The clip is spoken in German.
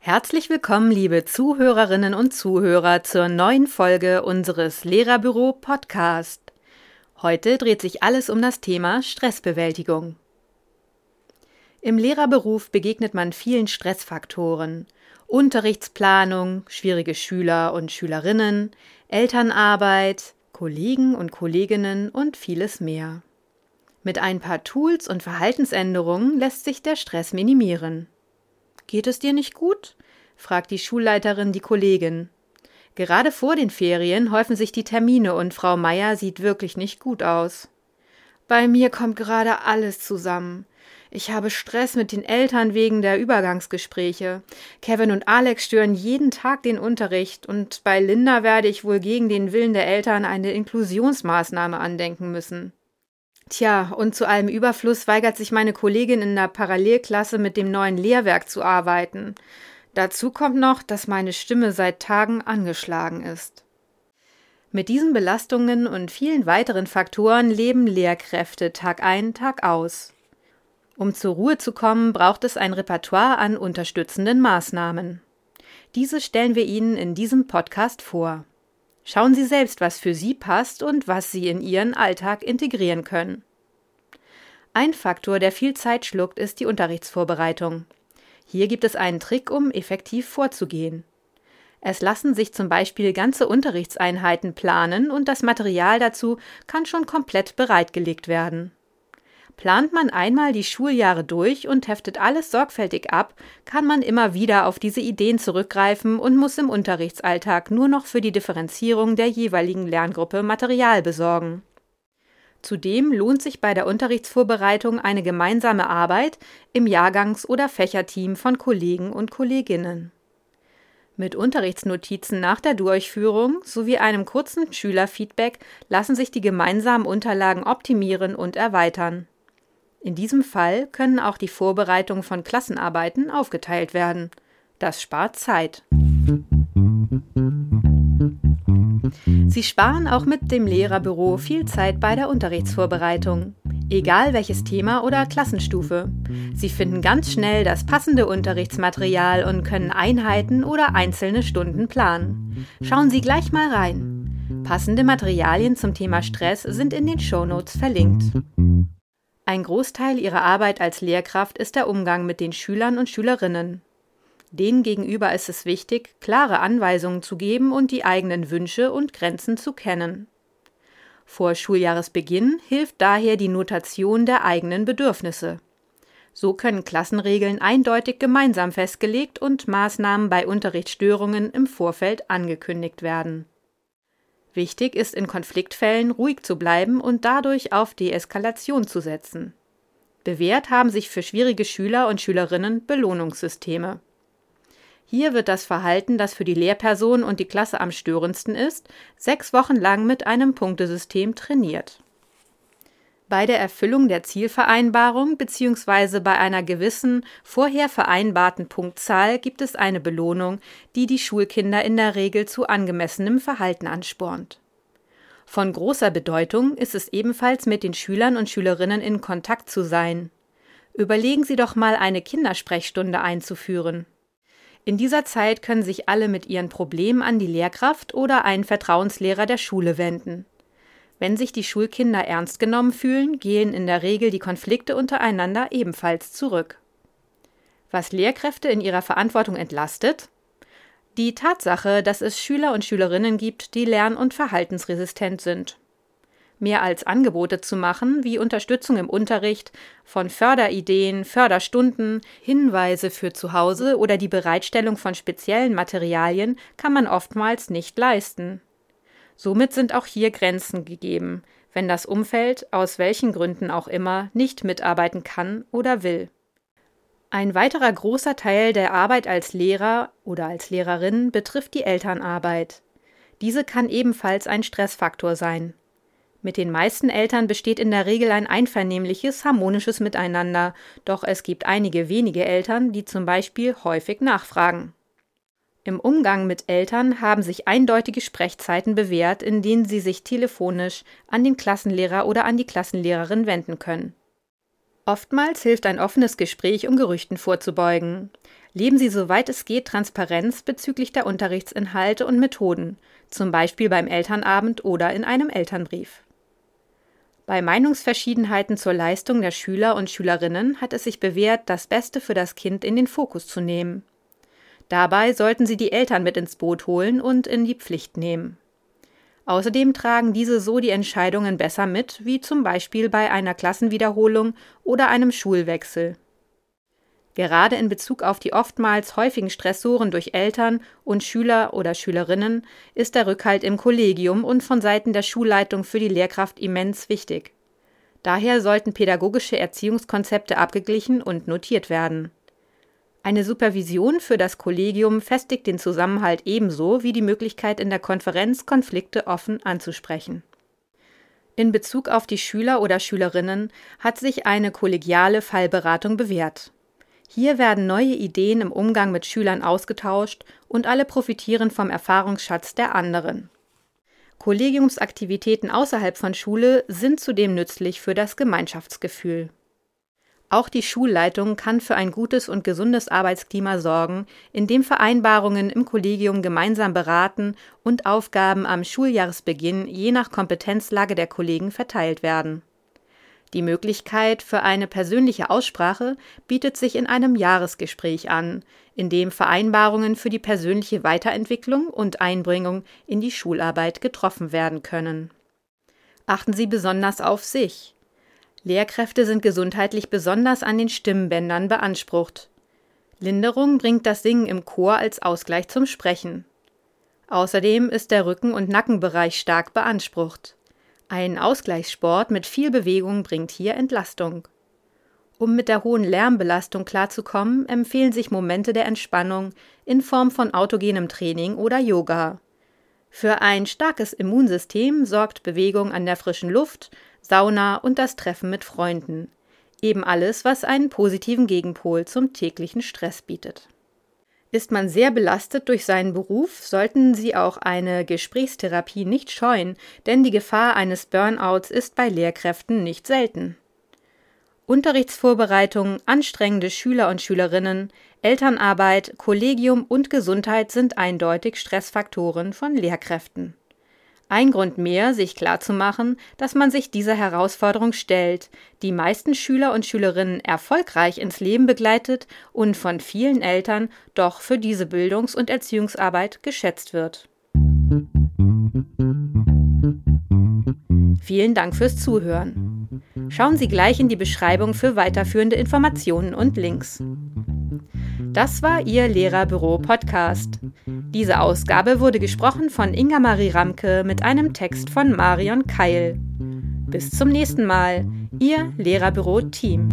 Herzlich willkommen, liebe Zuhörerinnen und Zuhörer, zur neuen Folge unseres Lehrerbüro Podcast. Heute dreht sich alles um das Thema Stressbewältigung. Im Lehrerberuf begegnet man vielen Stressfaktoren. Unterrichtsplanung, schwierige Schüler und Schülerinnen, Elternarbeit, Kollegen und Kolleginnen und vieles mehr. Mit ein paar Tools und Verhaltensänderungen lässt sich der Stress minimieren. Geht es dir nicht gut? fragt die Schulleiterin die Kollegin. Gerade vor den Ferien häufen sich die Termine und Frau Meier sieht wirklich nicht gut aus. Bei mir kommt gerade alles zusammen. Ich habe Stress mit den Eltern wegen der Übergangsgespräche. Kevin und Alex stören jeden Tag den Unterricht und bei Linda werde ich wohl gegen den Willen der Eltern eine Inklusionsmaßnahme andenken müssen. Tja, und zu allem Überfluss weigert sich meine Kollegin in der Parallelklasse mit dem neuen Lehrwerk zu arbeiten. Dazu kommt noch, dass meine Stimme seit Tagen angeschlagen ist. Mit diesen Belastungen und vielen weiteren Faktoren leben Lehrkräfte Tag ein, Tag aus. Um zur Ruhe zu kommen, braucht es ein Repertoire an unterstützenden Maßnahmen. Diese stellen wir Ihnen in diesem Podcast vor. Schauen Sie selbst, was für Sie passt und was Sie in Ihren Alltag integrieren können. Ein Faktor, der viel Zeit schluckt, ist die Unterrichtsvorbereitung. Hier gibt es einen Trick, um effektiv vorzugehen. Es lassen sich zum Beispiel ganze Unterrichtseinheiten planen und das Material dazu kann schon komplett bereitgelegt werden. Plant man einmal die Schuljahre durch und heftet alles sorgfältig ab, kann man immer wieder auf diese Ideen zurückgreifen und muss im Unterrichtsalltag nur noch für die Differenzierung der jeweiligen Lerngruppe Material besorgen. Zudem lohnt sich bei der Unterrichtsvorbereitung eine gemeinsame Arbeit im Jahrgangs- oder Fächerteam von Kollegen und Kolleginnen. Mit Unterrichtsnotizen nach der Durchführung sowie einem kurzen Schülerfeedback lassen sich die gemeinsamen Unterlagen optimieren und erweitern. In diesem Fall können auch die Vorbereitungen von Klassenarbeiten aufgeteilt werden. Das spart Zeit. Sie sparen auch mit dem Lehrerbüro viel Zeit bei der Unterrichtsvorbereitung. Egal welches Thema oder Klassenstufe. Sie finden ganz schnell das passende Unterrichtsmaterial und können Einheiten oder einzelne Stunden planen. Schauen Sie gleich mal rein. Passende Materialien zum Thema Stress sind in den Shownotes verlinkt. Ein Großteil ihrer Arbeit als Lehrkraft ist der Umgang mit den Schülern und Schülerinnen. Denen gegenüber ist es wichtig, klare Anweisungen zu geben und die eigenen Wünsche und Grenzen zu kennen. Vor Schuljahresbeginn hilft daher die Notation der eigenen Bedürfnisse. So können Klassenregeln eindeutig gemeinsam festgelegt und Maßnahmen bei Unterrichtsstörungen im Vorfeld angekündigt werden. Wichtig ist in Konfliktfällen ruhig zu bleiben und dadurch auf Deeskalation zu setzen. Bewährt haben sich für schwierige Schüler und Schülerinnen Belohnungssysteme. Hier wird das Verhalten, das für die Lehrperson und die Klasse am störendsten ist, sechs Wochen lang mit einem Punktesystem trainiert. Bei der Erfüllung der Zielvereinbarung bzw. bei einer gewissen vorher vereinbarten Punktzahl gibt es eine Belohnung, die die Schulkinder in der Regel zu angemessenem Verhalten anspornt. Von großer Bedeutung ist es ebenfalls mit den Schülern und Schülerinnen in Kontakt zu sein. Überlegen Sie doch mal eine Kindersprechstunde einzuführen. In dieser Zeit können sich alle mit ihren Problemen an die Lehrkraft oder einen Vertrauenslehrer der Schule wenden. Wenn sich die Schulkinder ernst genommen fühlen, gehen in der Regel die Konflikte untereinander ebenfalls zurück. Was Lehrkräfte in ihrer Verantwortung entlastet? Die Tatsache, dass es Schüler und Schülerinnen gibt, die lern- und verhaltensresistent sind. Mehr als Angebote zu machen, wie Unterstützung im Unterricht, von Förderideen, Förderstunden, Hinweise für zu Hause oder die Bereitstellung von speziellen Materialien kann man oftmals nicht leisten. Somit sind auch hier Grenzen gegeben, wenn das Umfeld, aus welchen Gründen auch immer, nicht mitarbeiten kann oder will. Ein weiterer großer Teil der Arbeit als Lehrer oder als Lehrerin betrifft die Elternarbeit. Diese kann ebenfalls ein Stressfaktor sein. Mit den meisten Eltern besteht in der Regel ein einvernehmliches, harmonisches Miteinander, doch es gibt einige wenige Eltern, die zum Beispiel häufig nachfragen. Im Umgang mit Eltern haben sich eindeutige Sprechzeiten bewährt, in denen sie sich telefonisch an den Klassenlehrer oder an die Klassenlehrerin wenden können. Oftmals hilft ein offenes Gespräch, um Gerüchten vorzubeugen. Leben Sie soweit es geht Transparenz bezüglich der Unterrichtsinhalte und Methoden, zum Beispiel beim Elternabend oder in einem Elternbrief. Bei Meinungsverschiedenheiten zur Leistung der Schüler und Schülerinnen hat es sich bewährt, das Beste für das Kind in den Fokus zu nehmen. Dabei sollten Sie die Eltern mit ins Boot holen und in die Pflicht nehmen. Außerdem tragen diese so die Entscheidungen besser mit, wie zum Beispiel bei einer Klassenwiederholung oder einem Schulwechsel. Gerade in Bezug auf die oftmals häufigen Stressoren durch Eltern und Schüler oder Schülerinnen ist der Rückhalt im Kollegium und von Seiten der Schulleitung für die Lehrkraft immens wichtig. Daher sollten pädagogische Erziehungskonzepte abgeglichen und notiert werden. Eine Supervision für das Kollegium festigt den Zusammenhalt ebenso wie die Möglichkeit in der Konferenz Konflikte offen anzusprechen. In Bezug auf die Schüler oder Schülerinnen hat sich eine kollegiale Fallberatung bewährt. Hier werden neue Ideen im Umgang mit Schülern ausgetauscht und alle profitieren vom Erfahrungsschatz der anderen. Kollegiumsaktivitäten außerhalb von Schule sind zudem nützlich für das Gemeinschaftsgefühl. Auch die Schulleitung kann für ein gutes und gesundes Arbeitsklima sorgen, indem Vereinbarungen im Kollegium gemeinsam beraten und Aufgaben am Schuljahresbeginn je nach Kompetenzlage der Kollegen verteilt werden. Die Möglichkeit für eine persönliche Aussprache bietet sich in einem Jahresgespräch an, in dem Vereinbarungen für die persönliche Weiterentwicklung und Einbringung in die Schularbeit getroffen werden können. Achten Sie besonders auf sich. Lehrkräfte sind gesundheitlich besonders an den Stimmbändern beansprucht. Linderung bringt das Singen im Chor als Ausgleich zum Sprechen. Außerdem ist der Rücken- und Nackenbereich stark beansprucht. Ein Ausgleichssport mit viel Bewegung bringt hier Entlastung. Um mit der hohen Lärmbelastung klarzukommen, empfehlen sich Momente der Entspannung in Form von autogenem Training oder Yoga. Für ein starkes Immunsystem sorgt Bewegung an der frischen Luft Sauna und das Treffen mit Freunden. Eben alles, was einen positiven Gegenpol zum täglichen Stress bietet. Ist man sehr belastet durch seinen Beruf, sollten Sie auch eine Gesprächstherapie nicht scheuen, denn die Gefahr eines Burnouts ist bei Lehrkräften nicht selten. Unterrichtsvorbereitung, anstrengende Schüler und Schülerinnen, Elternarbeit, Kollegium und Gesundheit sind eindeutig Stressfaktoren von Lehrkräften. Ein Grund mehr, sich klarzumachen, dass man sich dieser Herausforderung stellt, die meisten Schüler und Schülerinnen erfolgreich ins Leben begleitet und von vielen Eltern doch für diese Bildungs- und Erziehungsarbeit geschätzt wird. Vielen Dank fürs Zuhören. Schauen Sie gleich in die Beschreibung für weiterführende Informationen und Links. Das war Ihr Lehrerbüro-Podcast. Diese Ausgabe wurde gesprochen von Inga Marie Ramke mit einem Text von Marion Keil. Bis zum nächsten Mal, Ihr Lehrerbüro-Team.